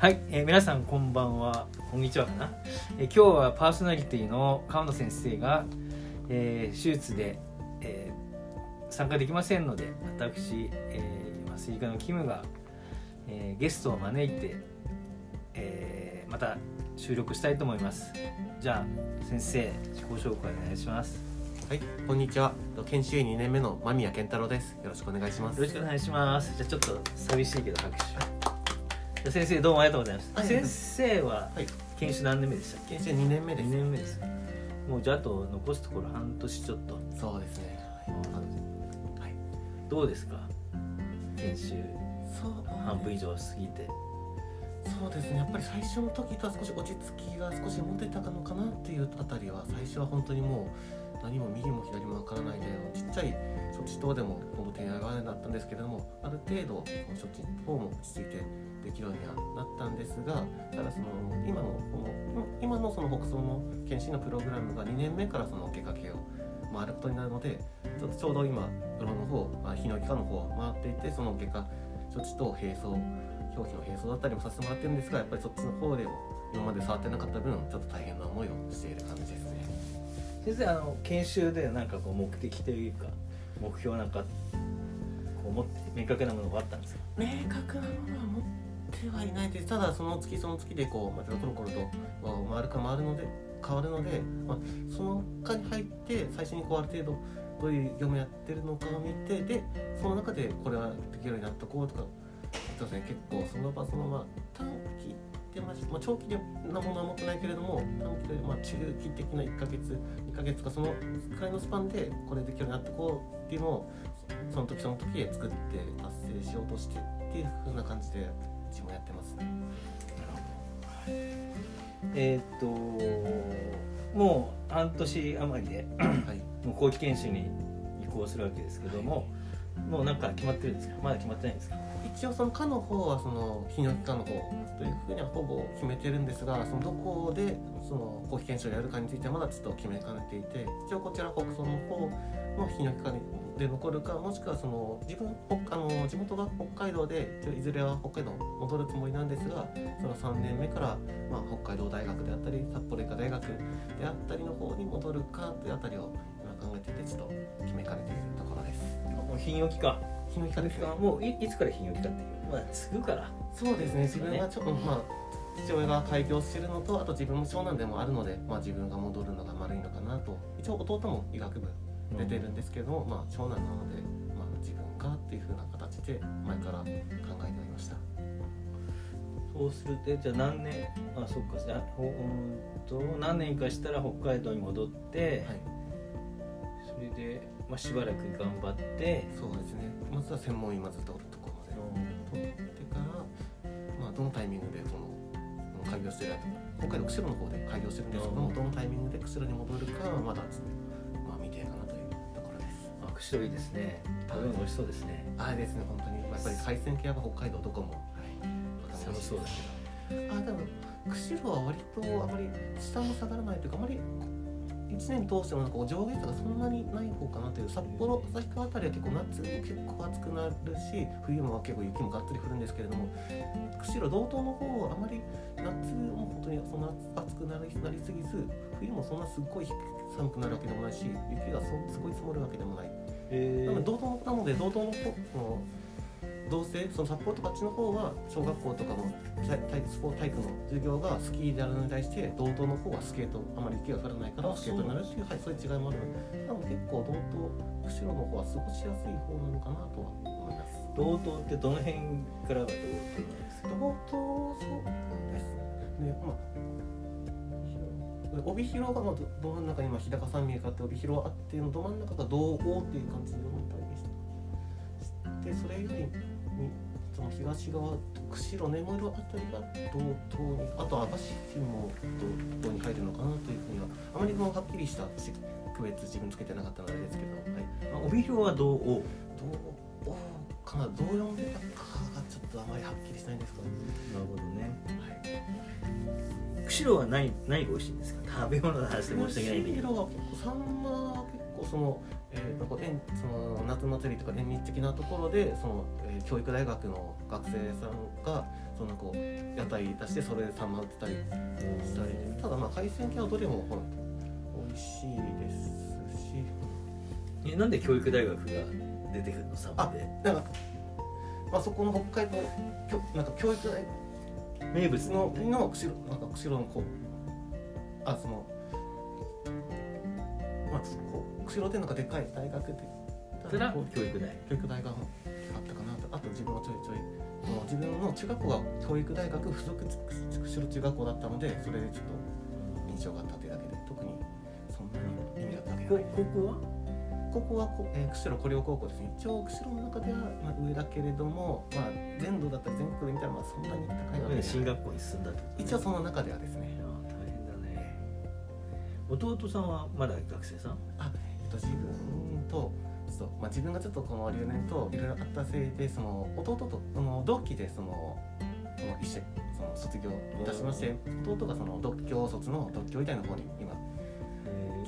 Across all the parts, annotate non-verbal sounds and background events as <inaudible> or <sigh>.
はい、えー皆さんこんばんはこんにちはかな、えー今日はパーソナリティの川野先生が、えー手術で、えー参加できませんので私、えー、麻酔科のキムが、えーゲストを招いて、えーまた収録したいと思いますじゃあ先生自己紹介お願いしますはい、こんにちは。研修医2年目の間宮健太郎です。よろしくお願いします。よろしくお願いしますじゃあちょっと寂しいけど拍手先生どうもありがとうございます、はい。先生ははい、研修何年目でしたっけ？研修医2年目で2す。年目です。もうじゃああと残すところ半年ちょっと。そうですね。はい。はい、どうですか？研修。そう。半分以上過ぎて。そうですね。やっぱり最初の時とは少し落ち着きが少し持てたのかなっていうあたりは最初は本当にもう何も右も左もわからないでちっちゃい処置等でも本当手がわだったんですけれどもある程度処置等も落ち着いてできるようにはなったんですがただその今のこの今のその北総の検診のプログラムが2年目からその受けかけを回ることになるのでちょっとちょうど今プロの方まあ泌尿器科の方を回っていてその外科処置と並走表記の並走だったりもさせてもらってるんですがやっぱりそっちの方でも今まで触ってなかった分ちょっと大変な思いをしている感じですね。先生あの研修でなんかこう目的というか目標なんかこう持って明確なものがあったんですか？明確なものは持ってはいないですただその月その月でこうまたコロコロと回るか回るので変わるので、まあ、その科に入って最初にこうある程度どういう業務やってるのかを見てでその中でこれはできるようになっとこうとかそうですね。結構その場そのまま短期で、まあ、長期でなものは持ってないけれども短期でまあ中期的な1ヶ月2ヶ月とかそのくらいのスパンでこれできるようになってこうっていうのをその時その時で作って達成しようとしてっていう風な感じでうちもやってますね。えーっともう半年余りではい。<clears throat> もう後期研修に移行するわけですけども、もうなんか決まってるんですか？まだ決まってないんですか？一応その科の方はその泌尿器科の方というふうにはほぼ決めてるんですがそのどこでその後期検証をやるかについてはまだちょっと決めかねていて一応こちら北総の方の泌尿器科で残るかもしくはその自分北あの地元が北海道でいずれは北海道戻るつもりなんですがその3年目から、まあ、北海道大学であったり札幌医科大学であったりの方に戻るかというあたりを今考えていてちょっと決めかねているところです。もう泌尿器科泌尿器科ですね。もういいつから泌尿器科っていう。まあ継ぐから。そうですね。自分がちょっと、まあ父親が開業してるのとあと自分も長男でもあるので、まあ、自分が戻るのが悪いのかなと。一応弟も医学部出てるんですけども、まあ、長男なので、まあ、自分がっていう風な形で前から考えておりました。そうするとじゃあ何年あそっかじゃあと何年かしたら北海道に戻って、はい。それで、まあ、しばらく頑張って、そうですね。まずは専門医まず取るところまで。取ってから、まあ、どのタイミングでその開業してる北海道釧路の方で開業してるんですけどもどのタイミングで釧路に戻るかはまだちょっ白いですね。食べ物美味しそうですね。ああですね本当に。やっぱり海鮮系は北海道とかも、はい、楽しそうだけどああ多釧路は割とあまり下も下がらないというかあまり1年通してもなんか上下差がそんなにない方かなという札幌旭川辺りは結構夏も結構暑くなるし冬も結構雪もがっつり降るんですけれども釧路道東の方はあまり夏も本当にそんな暑くなりなりすぎず冬もそんなすっごい寒くなるわけでもないし雪がすごい積もるわけでもない。えなので道東なので道東の方の同性その札幌とかあっちの方は小学校とかの体体スポーツ体育の授業がスキーであるのに対して道東の方はスケートあまり雪が降らないからあスケートになるっていうはいそういう違いもある。のでなので結構道東釧路の方は過ごしやすい方なのかなとは思います。道東ってどの辺からが道東なんですか？道東そうですね。まあ帯広がどど真ん中に今日高山脈があって帯広あってのど真ん中が道央っていう感じで思ったりでした。でそれよりにその東側釧路根室あたりが道東にあと網走も道東に入るのかなというふうにはあまりこのはっきりした区別自分つけてなかったのでですけど、はい、あ帯広は道央道央かなどう読んでたかがちょっとあまりはっきりしないんですけど、なるほど。釧路は何何が美味しいんですか？食べ物の話で申し訳ないんだけど。釧路は結構サンマは結構その,、えー、とこその夏祭りとか縁日的なところでその、えー教育大学の学生さんがそのこう屋台出してそれでサンマ売ってたりしたりただまあ海鮮系はどれもほら美味しいですしえなんで教育大学が出てくるの？サンマで。なんか、まあ、そこの北海道きょなんか教育大学名物のの釧路なんか釧路のこうあそのまあこう釧路でなんかでかい大学ってそ教育大教育大があったかなと。あと自分はちょいちょいその自分の中学校が教育大学附属釧路中学校だったのでそれでちょっと印象があったというだけで特にそんなに意味があったわけ高校は？ここはこ、えー、釧路古陵高校ですね。一応釧路の中では、まあ、上だけれども、まあ、全土だったり全国で見たらまあそんなに高いわけじゃない。進学校に進んだとね。一応その中ではですね。あ大変だね。弟さんはまだ学生さん？あ、えっと、自分とちょっと、まあ、自分がちょっとこの留年といろいろあったせいでその弟とその同期でそのその一緒その卒業いたしまして弟がその独協卒の独協医大の方に今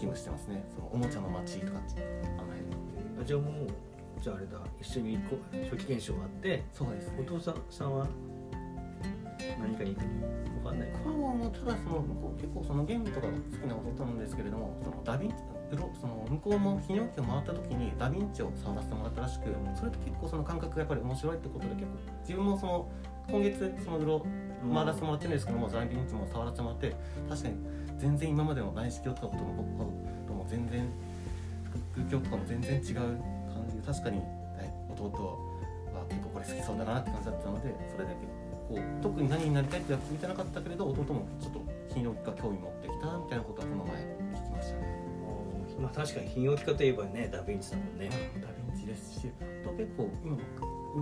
勤務してますね。そのおもちゃの街とかあの辺。あじゃあもうじゃああれだ。一緒にこう。初期研修があって。そうですね。お父さんさんは何かに行くのわかんない。かこれもただその向こう結構そのゲームとかが好きな弟なんですけれどもそのダヴィンチその向こうも泌尿器を回った時にダヴィンチを触らせてもらったらしくそれと結構その感覚がやっぱり面白いってことで結構自分もその今月そのうろ回らせてもらってるんですけどもダヴィンチも触らせてもらって確かに全然今までの内視鏡とかともとも全然空鏡とかも全然違う感じで確かにはい弟は結構これ好きそうだなって感じだったのでそれで結構特に何になりたいってやつ見てなかったけれど弟もちょっと泌尿器科興味持ってきたみたいなことはこの前聞きましたね。まあ確かに泌尿器科といえばねダヴィンチだもんねダヴィンチですしあと結構今う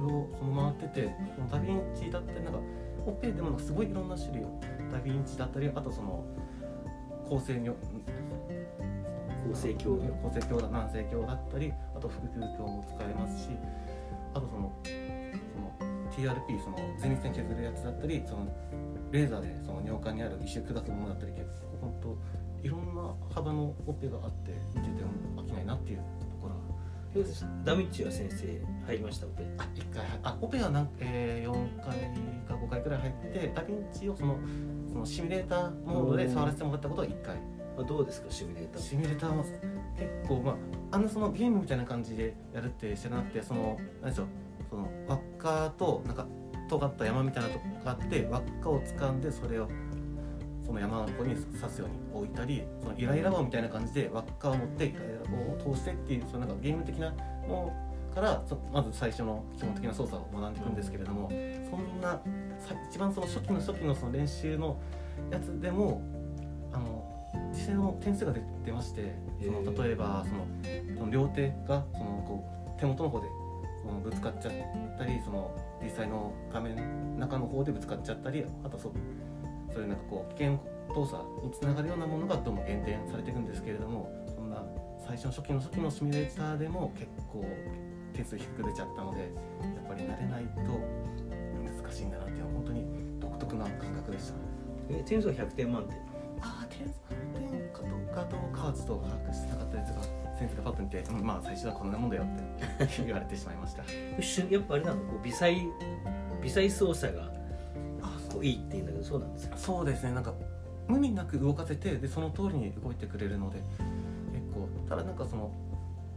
ろその回っててそのダヴィンチだったりなんかオペでもなんかすごいいろんな種類をダヴィンチだったりあとその構成に構成鏡構成鏡だ軟性鏡だったりあと腹腔鏡も使えますしあとそのその TRP その前立腺削るやつだったりそのレーザーでその尿管にある石を砕くものだったり結構本当いろんな幅のオペがあって見てても飽きないなっていうところダヴィンチは先生入りました？オペ。あ一回あオペは何、えー、4回か5回くらい入ってダヴィンチをそのそのシミュレーターモードで触らせてもらったことは1回。あどうですかシミュレーター？シミュレーターも結構まああのそのゲームみたいな感じでやるって知らなくてその何でしょうその輪っかとなんか尖った山みたいなとこがあって輪っかを掴んでそれをその山の子に刺すように置いたりそのイライラ棒みたいな感じで輪っかを持ってイライラ棒を通してっていうそのなんかゲーム的なものからそまず最初の基本的な操作を学んでいくんですけれどもそんなさ一番その初期の初期のその練習のやつでもあの実際の点数が出出ましてその例えばその両手がそのこう手元の方でそのぶつかっちゃったりその実際の画面の中の方でぶつかっちゃったりあとそうそういうなんかこう危険動作につながるようなものがどんどん減点されていくんですけれどもそんな最初の初期の初期のシミュレーターでも結構点数低く出ちゃったのでやっぱり慣れないと難しいんだなっていうのは本当に独特な感覚でした。え点数は100点満点。ああ点点かどうかどうかはちょっと把握してなかったですが先生がパッと見て、うん、まあ最初はこんなもんだよって <laughs> 言われてしまいました。やっぱあれなのこう微細微細操作があこういいっていうんだけどそうなんですかそうですねなんか無理なく動かせてでその通りに動いてくれるので結構ただなんかその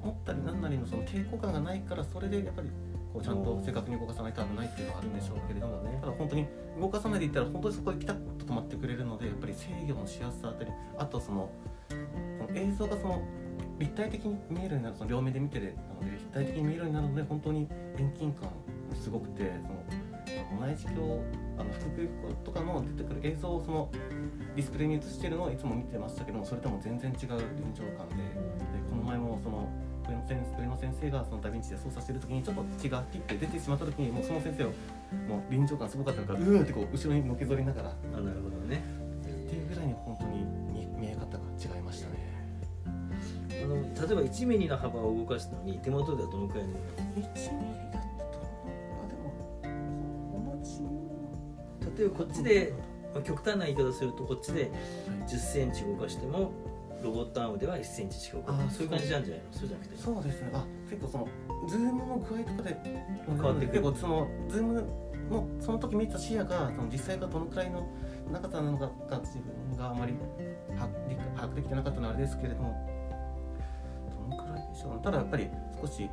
持ったりなんなりのその抵抗感がないからそれでやっぱりこうちゃんと正確に動かさないと危ないっていうのはあるんでしょうけれどもね。ただ本当に動かさないでいったら本当にそこでピタッと止まってくれるのでやっぱり制御のしやすさだったり。あとそのその映像がその立体的に見えるようになるその両目で見てるあの立体的に見えるようになるので本当に遠近感もすごくてその内視鏡あの腹腔鏡とかの出てくる映像をそのディスプレイに映してるのをいつも見てましたけどもそれとも全然違う臨場感で先上野先生がそのダヴィンチで操作してる時にちょっと血がピッて出てしまった時にもうその先生をもう臨場感すごかったからうーんってこう後ろにのけぞりながら。っあなるほどね。ていうぐらいに本当に見見え方が違いましたね。あの例えば1ミリの幅を動かすのに手元ではどのくらいの？1ミリだったと思うあでも同じ例えばこっちで、まあ、極端な言い方するとこっちで10センチ動かしてもロボットアームでは1センチ近く。あーそういう感じなんじゃないの？そうじゃなくて。そうですね。あ結構そのズームの具合とかで変わってくる。結構そのズームのその時見た視野がその実際がどのくらいの長さなのかが自分があまり把握できてなかったのはあれですけれども。どのくらいでしょうただやっぱり少し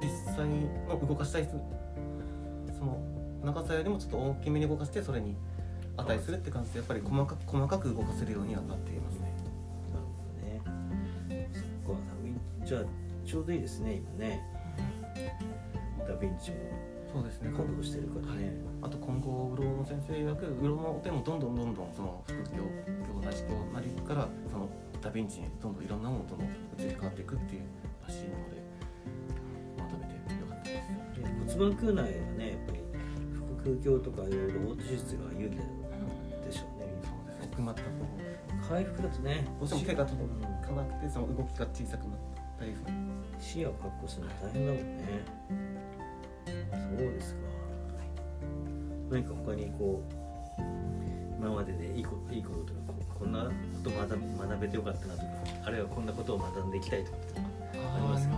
実際の動かしたいその長さよりもちょっと大きめに動かしてそれに値するって感じでやっぱり細かく細かく動かせるようにはなっていますね。なるほどね。そっか。じゃあちょうどいいですね今ね。ダヴィンチも。そうですね。稼働してるからね、あと今後、うろの先生曰く、うろの手もどんどんどんどんその副業、業内視教なりから、そのダヴィンチにどんどんいろんなものとの移り変わっていくっていうらしいので、まとめてよかったです。で骨盤腔内はねやっぱり腹腔鏡とかいうロボット手術が有利でしょうねそうですね。奥まった方回復だとねどうしても手が届うんかなくて、その動きが小さくなったり。視野を確保するの大変だもんねそうですか何か他にこう今まででいいこといいこととかこんなこと学べ学べてよかったなとかあるいはこんなことを学んでいきたいとかありますか？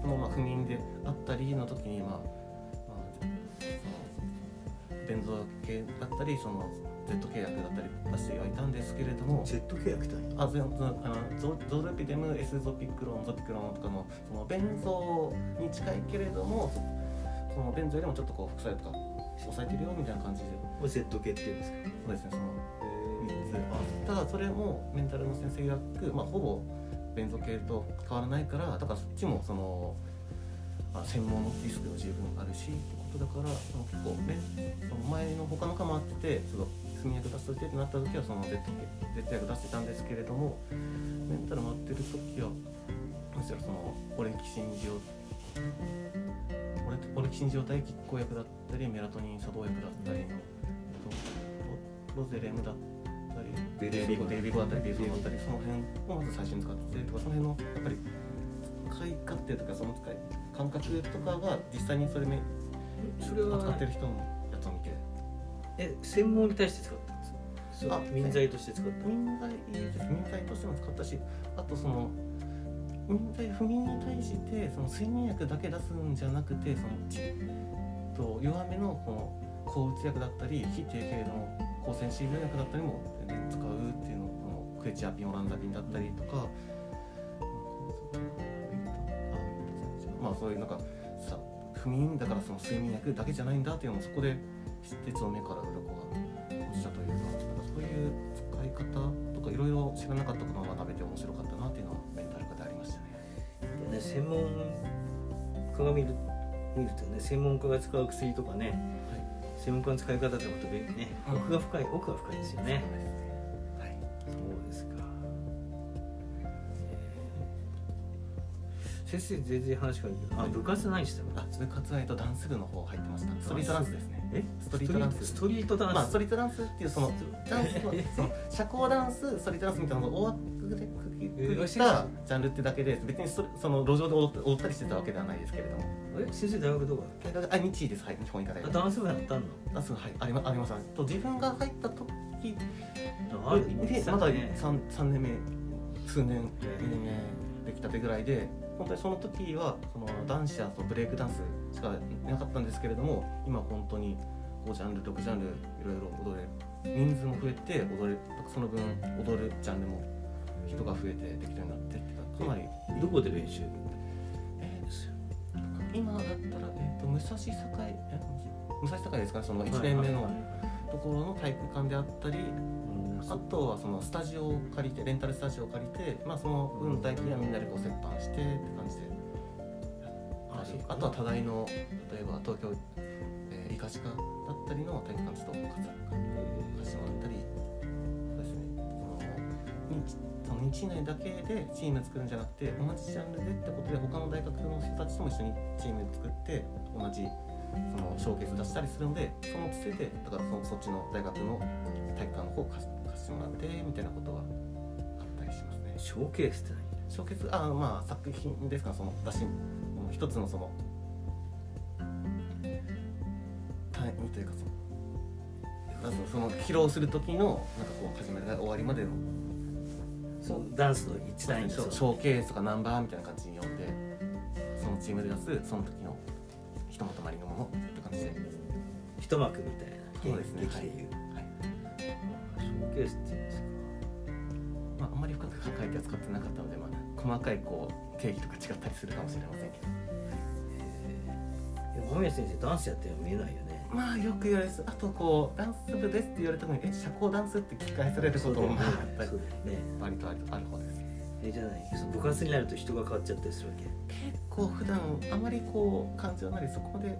と他の科もあってもまあ不眠であったりの時にまあ、まあ、その弁蔵系だったりその Z 契約だったり出してはいたんですけれども Z 契約単位あぜそのあのゾゾルピデム S ゾピクロンゾピクロンとかのその弁蔵に近いけれどもそその弁蔵よりもちょっとこう副作用とか抑えてるよみたいな感じで。これ Z 系っていうんですか？そうですねその3つただそれもメンタルの先生曰く、まあ、ほぼベンゾ系と変わらないからだからそっちもその、あ、専門のリスクが十分あるしってことだからその結構ねその前の他の科もあっててその炭薬出しといてってなった時はその Z 系 Z 薬出してたんですけれどもメンタル回ってる時はむしろそのオレキシン状オレオレキシン状態拮抗薬だったりメラトニン作動薬だったりの、ロロゼレムだったりベレビゴデイビゴだったりベイビゴだったりその辺をまず最初に使っててとかその辺のやっぱり使い勝手とかその使い感覚とかが実際にそれめそれは扱ってる人のやつを見て。え専門に対して使ったんですか？あ民剤として使った。民剤です民剤としても使ったしあとその民剤不眠に対してその睡眠薬だけ出すんじゃなくてそのちと弱めのこの抗うつ薬だったり非低系の抗線シール薬だったりも使うっていうのこのクエチアピンオランダビンだったりとか、あまあそういうなんかさ不眠だからその睡眠薬だけじゃないんだっていうのもそこで知っの目から鱗が落ちたというかなんかそういう使い方とかいろいろ知らなかったことを学べて面白かったなっていうのはメンタル科でありましたね。ね専門家が見る見るとね専門家が使う薬とかね専門家の使い方ってまた別にねうん。奥が深い奥が深いですよね先生全然話変わるけどあ部活何してたのあ、部活愛とダンス部の方入ってました。ストリートダンスですね。え？ストリートダンス。ストリートダンス、まあストリートダンスっていうその <laughs> ダンスのその社交ダンス、ストリートダンスみたいなのを大枠で区切ったジャンルってだけで別にストその路上で踊ったりしてたわけではないですけれども。え先生大学どこだあ日医です。はい日本医科大学。ダンス部やったんの？ダンスはい。ありまありますと自分が入った時でまだね。三三年目数年二年目できたてぐらいで本当にその時はその男子やそのブレイクダンスしかいなかったんですけれども今本当に5ジャンル6ジャンルいろいろ踊れる人数も増えて踊れその分踊るジャンルも人が増えてできるようになってってかなり。どこで練習？えー今だったら、えー、と武蔵境え武蔵境ですか？ねその1年目のところの体育館であったり、うんあとはそのスタジオを借りてレンタルスタジオを借りて、まあ、その分代金はみんなでこう折半してって感じで。ああとは多大の例えば東京、えー、医科歯科だったりの体育館ちょっと貸してもらったり。そうですね。その日その日内だけでチーム作るんじゃなくて同じジャンルでってことで他の大学の人たちとも一緒にチーム作って同じそのショーケース出したりするのでそのつてでだからそのそっちの大学の体育館の方を貸し貸してもらってみたいなことはあったりしますね。ショーケースってショーケースあまあ作品ですかその出し一つのそのていうかそのその披露する時のなんかこう始めから終わりまでのそうダンスの一段ショショーケースとかナンバーみたいな感じに呼んでそのチームで出すその時のひとまとまりのものって感じで。一幕みたいなそうですね劇でいう、はいショーケースっていうんですか。まあ、あんまり深く考えては使ってなかったので、まあ、細かいこう定義とか違ったりするかもしれませんけど。間宮先生ダンスやってるの見えないよね。まあよく言われますあとこうダンス部ですって言われたのにえ社交ダンスって聞き返されることもまあやっぱりね。割とあるある方です。えじゃない部活になると人が変わっちゃったりするわけ？結構普段あまりこう感情なりそこまで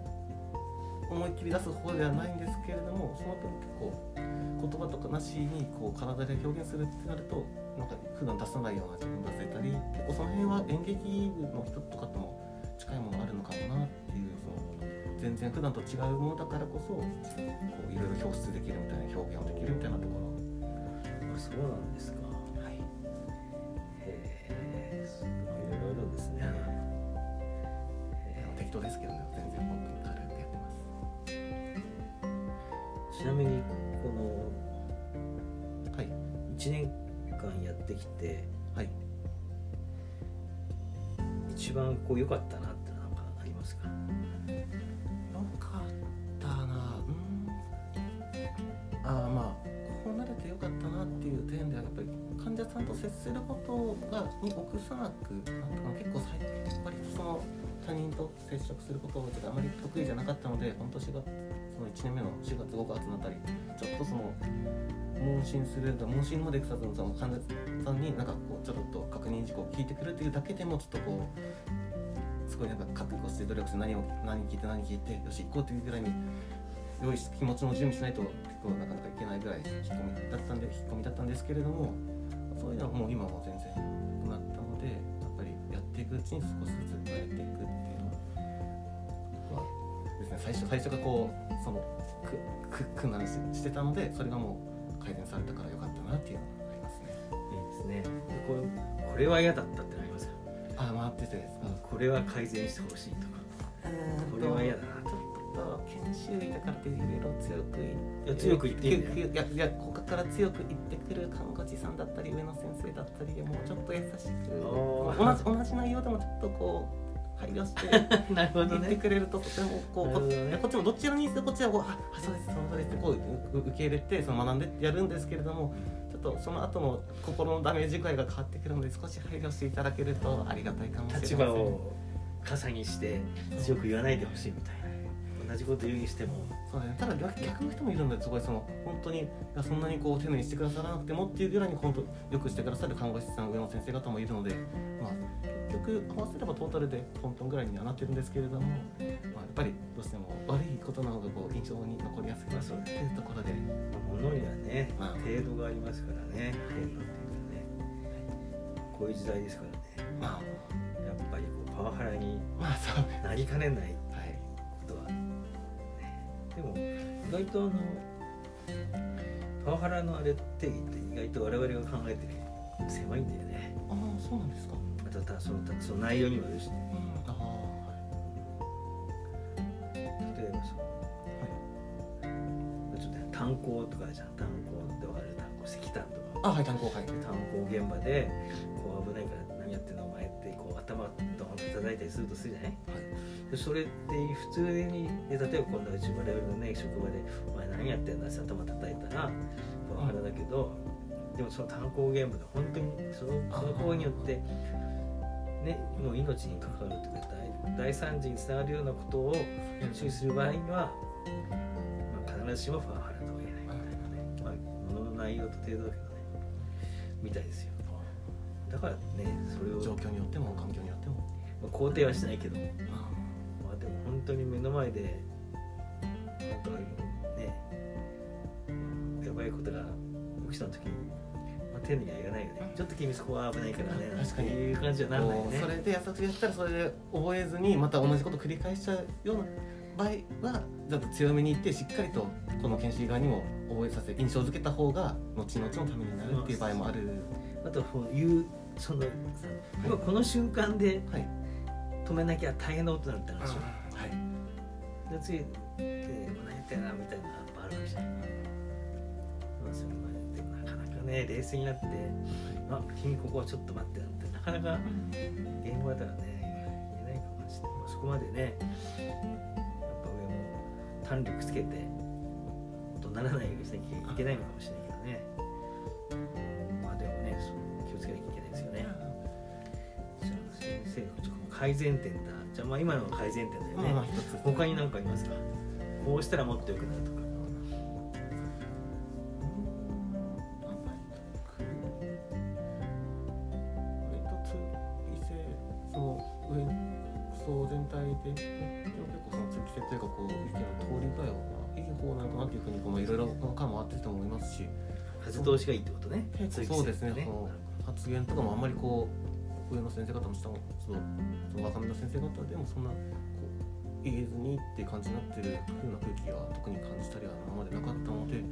思いっきり出す方ではないんですけれどもその分結構言葉とかなしにこう体で表現するってなるとなんか普段出さないような自分出せたり結構その辺は演劇部の人とかとも近いものがあるのかもなっていうその全然普段と違うものだからこそこういろいろ表出できるみたいな表現をできるみたいなところ。あそうなんですか。はい。へえい。いろいろですね。へ適当ですけどねちなみにこのはい。1年間やってきてはい。一番こう良かったなってなんかありますか？よかったな。うん。ああまあこうなれてよかったなっていう点ではやっぱり患者さんと接することがに臆さなくなんとかな結構最近割とその他人と接触することがあまり得意じゃなかったので本当4月その1年目の4月5月のあたりちょっとその問診する問診までいくさずその患者さんになんかこうちょっと確認事項を聞いてくるっていうだけでもちょっとこうすごいなんか覚悟して努力して何を何聞いて何聞いてよし行こうというぐらいに用意し気持ちの準備しないと結構なかなかいけないぐらい引っ込みだったんで引っ込みだったんですけれどもそういうのはもう今も全然なくなったのでやっぱりやっていくうちに少しずつ変えていくっていうね最初最初がこうそのくく苦難ししてたのでそれがもう改善されたからよかったなっていうのがありますね。いいですね。これこれは嫌だったってなりますか？あ回っててですか、これは改善してほしいとか。これは嫌だなとちょっと研修医だからっていろいろ強く言いや強く言っていいんだよ。いやいやここから強く言ってくる看護師さんだったり上野先生だったりもうちょっと優しく同じ同じ内容でもちょっとこう配慮してなるほど言ってねくれるととてもこうね。こっちもどちらにしてこっちはこうああそうですそうですってこうう受け入れてその学んでやるんですけれどもちょっとその後の心のダメージ具合が変わってくるので少し配慮していただけるとありがたいかもしれません。立場を傘にして強く言わないでほしいみたいな同じこと言うにしてもそうだね、ただ逆逆の人もいるのですごいその本当にそんなにこう丁寧にしてくださらなくてもっていうぐらいに本当よくしてくださる看護師さん上の先生方もいるので、まあ、結局合わせればトータルでトントンぐらいにはなってるんですけれども、まあ、やっぱりどうしても悪いことの方がこう印象に残りやすいなっていうところで、ものにはねまあ。程度がありますからね程度っていうかね。こういう時代ですからね。まやっぱりこうパワハラにあまあそう。ねなりかねないも意外とあのパワハラのあれ定義って意外と我々が考えてる狭いんだよね。ああそうなんですか。またたそのたその内容にもよるしね。うん。ああ例えばそう。ちょっとね炭鉱とかじゃん。炭鉱で分かる？炭鉱石炭とか。はいあはい炭鉱はい。炭鉱現場でこう危ないから何やってんの？お前ってこう頭ドンと叩いたりするとするじゃないでそれって普通にで例えば今度はうち我々のね職場で「お前何やってんだ?」って頭叩いたらパワハラだけど、でもその炭鉱現場で本当にそのその行為によってねもう命に関わるというか大大惨事につながるようなことを注意する場合には、まあ、必ずしもパワハラとは言えないみたいなね、まあ、ものの内容と程度だけどねみたいですよ。だからねそれを、状況によっても環境によっても。まあ、肯定はしないけど当に目の前で本当にねやばいことが起きた時に、まあ、丁寧には言わないよね。ちょっと君そこは危ないからね確かに。っていう感じはならないよね。それで優しくやったらそれで覚えずにまた同じこと繰り返しちゃうような場合はちょっと強めに言ってしっかりとこの研修側にも覚えさせ印象づけた方が後々のためになるっていう場合もある。あとこういうそのこの瞬間ではい。止めなきゃ大変なことになったんですよはい。でついて何やってんなみたいなのがあるわけじゃない。まあそれまででもなかなかね冷静になって「あ君ここはちょっと待って」なんてなかなか言語だったらね言えないかもしれない、まあ、そこまでねやっぱ上も胆力つけて怒鳴らないようにしなきゃいけないのかもしれないけどね。まあでもね気をつけなきゃいけないですよね。先生のちょっと改善点だ。じゃあまあ今のは改善点だよね、まあ一つ他に何かありますか？こうしたらもっと良くなるとか。その上そう全体で結構その通気性というかこう意見の通り具合はいい方なのかなというふうにこのいろいろ感もあってると思いますし。風通しがいいってことね。そうですね発言とかもあんまりこう上の先生方も下のそのその若めの先生方でもそんなこう言えずにっていう感じになってる風な空気は特に感じたりは今までなかったので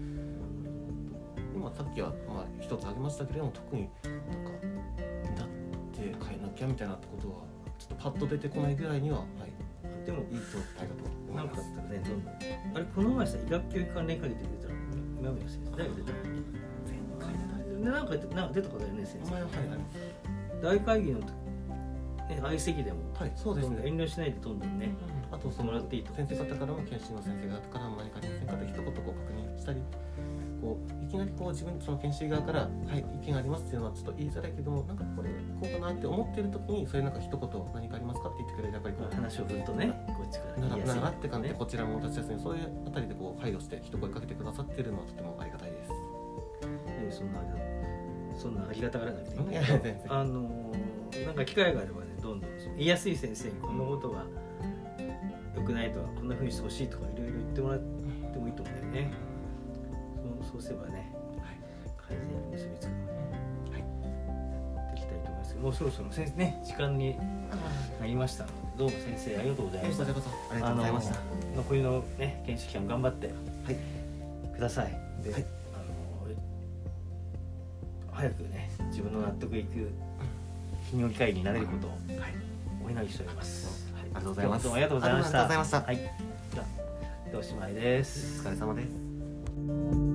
今さっきはまあ一つ挙げましたけれども特になんかだって変えなきゃみたいなことはちょっとパッと出てこないぐらいには、はい、でもいい状態だと思ないんかあます。ったらねどんどんあれこの前さ医学教育関連会議で出たの今宮先生誰が出た。の前回でなんかなんか出たことあるよね先名前ははいあり生大会議の時ね相席でも。はい、そうですね。遠慮しないでどんどんねあとそのもらっていいと先生方からも研修の先生方からも何かありませんかと一言こう確認したりこういきなりこう自分その研修側から「はい意見あります」っていうのはちょっと言いづらいけどもなんかこれこうかなって思ってる時にそれなんか一言何かありますかって言ってくれるやっぱりこう話を振るとねこっちからならならって感じでねこちらも立ちやすいそういうあたりでこう配慮して一声かけてくださってるのはとてもありがたいそんなありがたがらなくていいんだけどあのーなんか機会があればねどんどん言いやすい先生にこんなことが良くないとはこんな風にしてほしいとかいろいろ言ってもらってもいいと思うんだよね。そうそうすればね改善に結びつくので、はい、できたいと思います。けどもうそろそろ先生ね時間になりましたどうも先生ありがとうございました。ありがとうございました。残りのね研修期間頑張ってはい。ください。で、はい自分の納得いく泌尿器会になれることをはい。お祈りしております、はい。ありがとうございます。ありがとうございました。ありがとうございました。はい。じゃあおしまいです。お疲れ様です。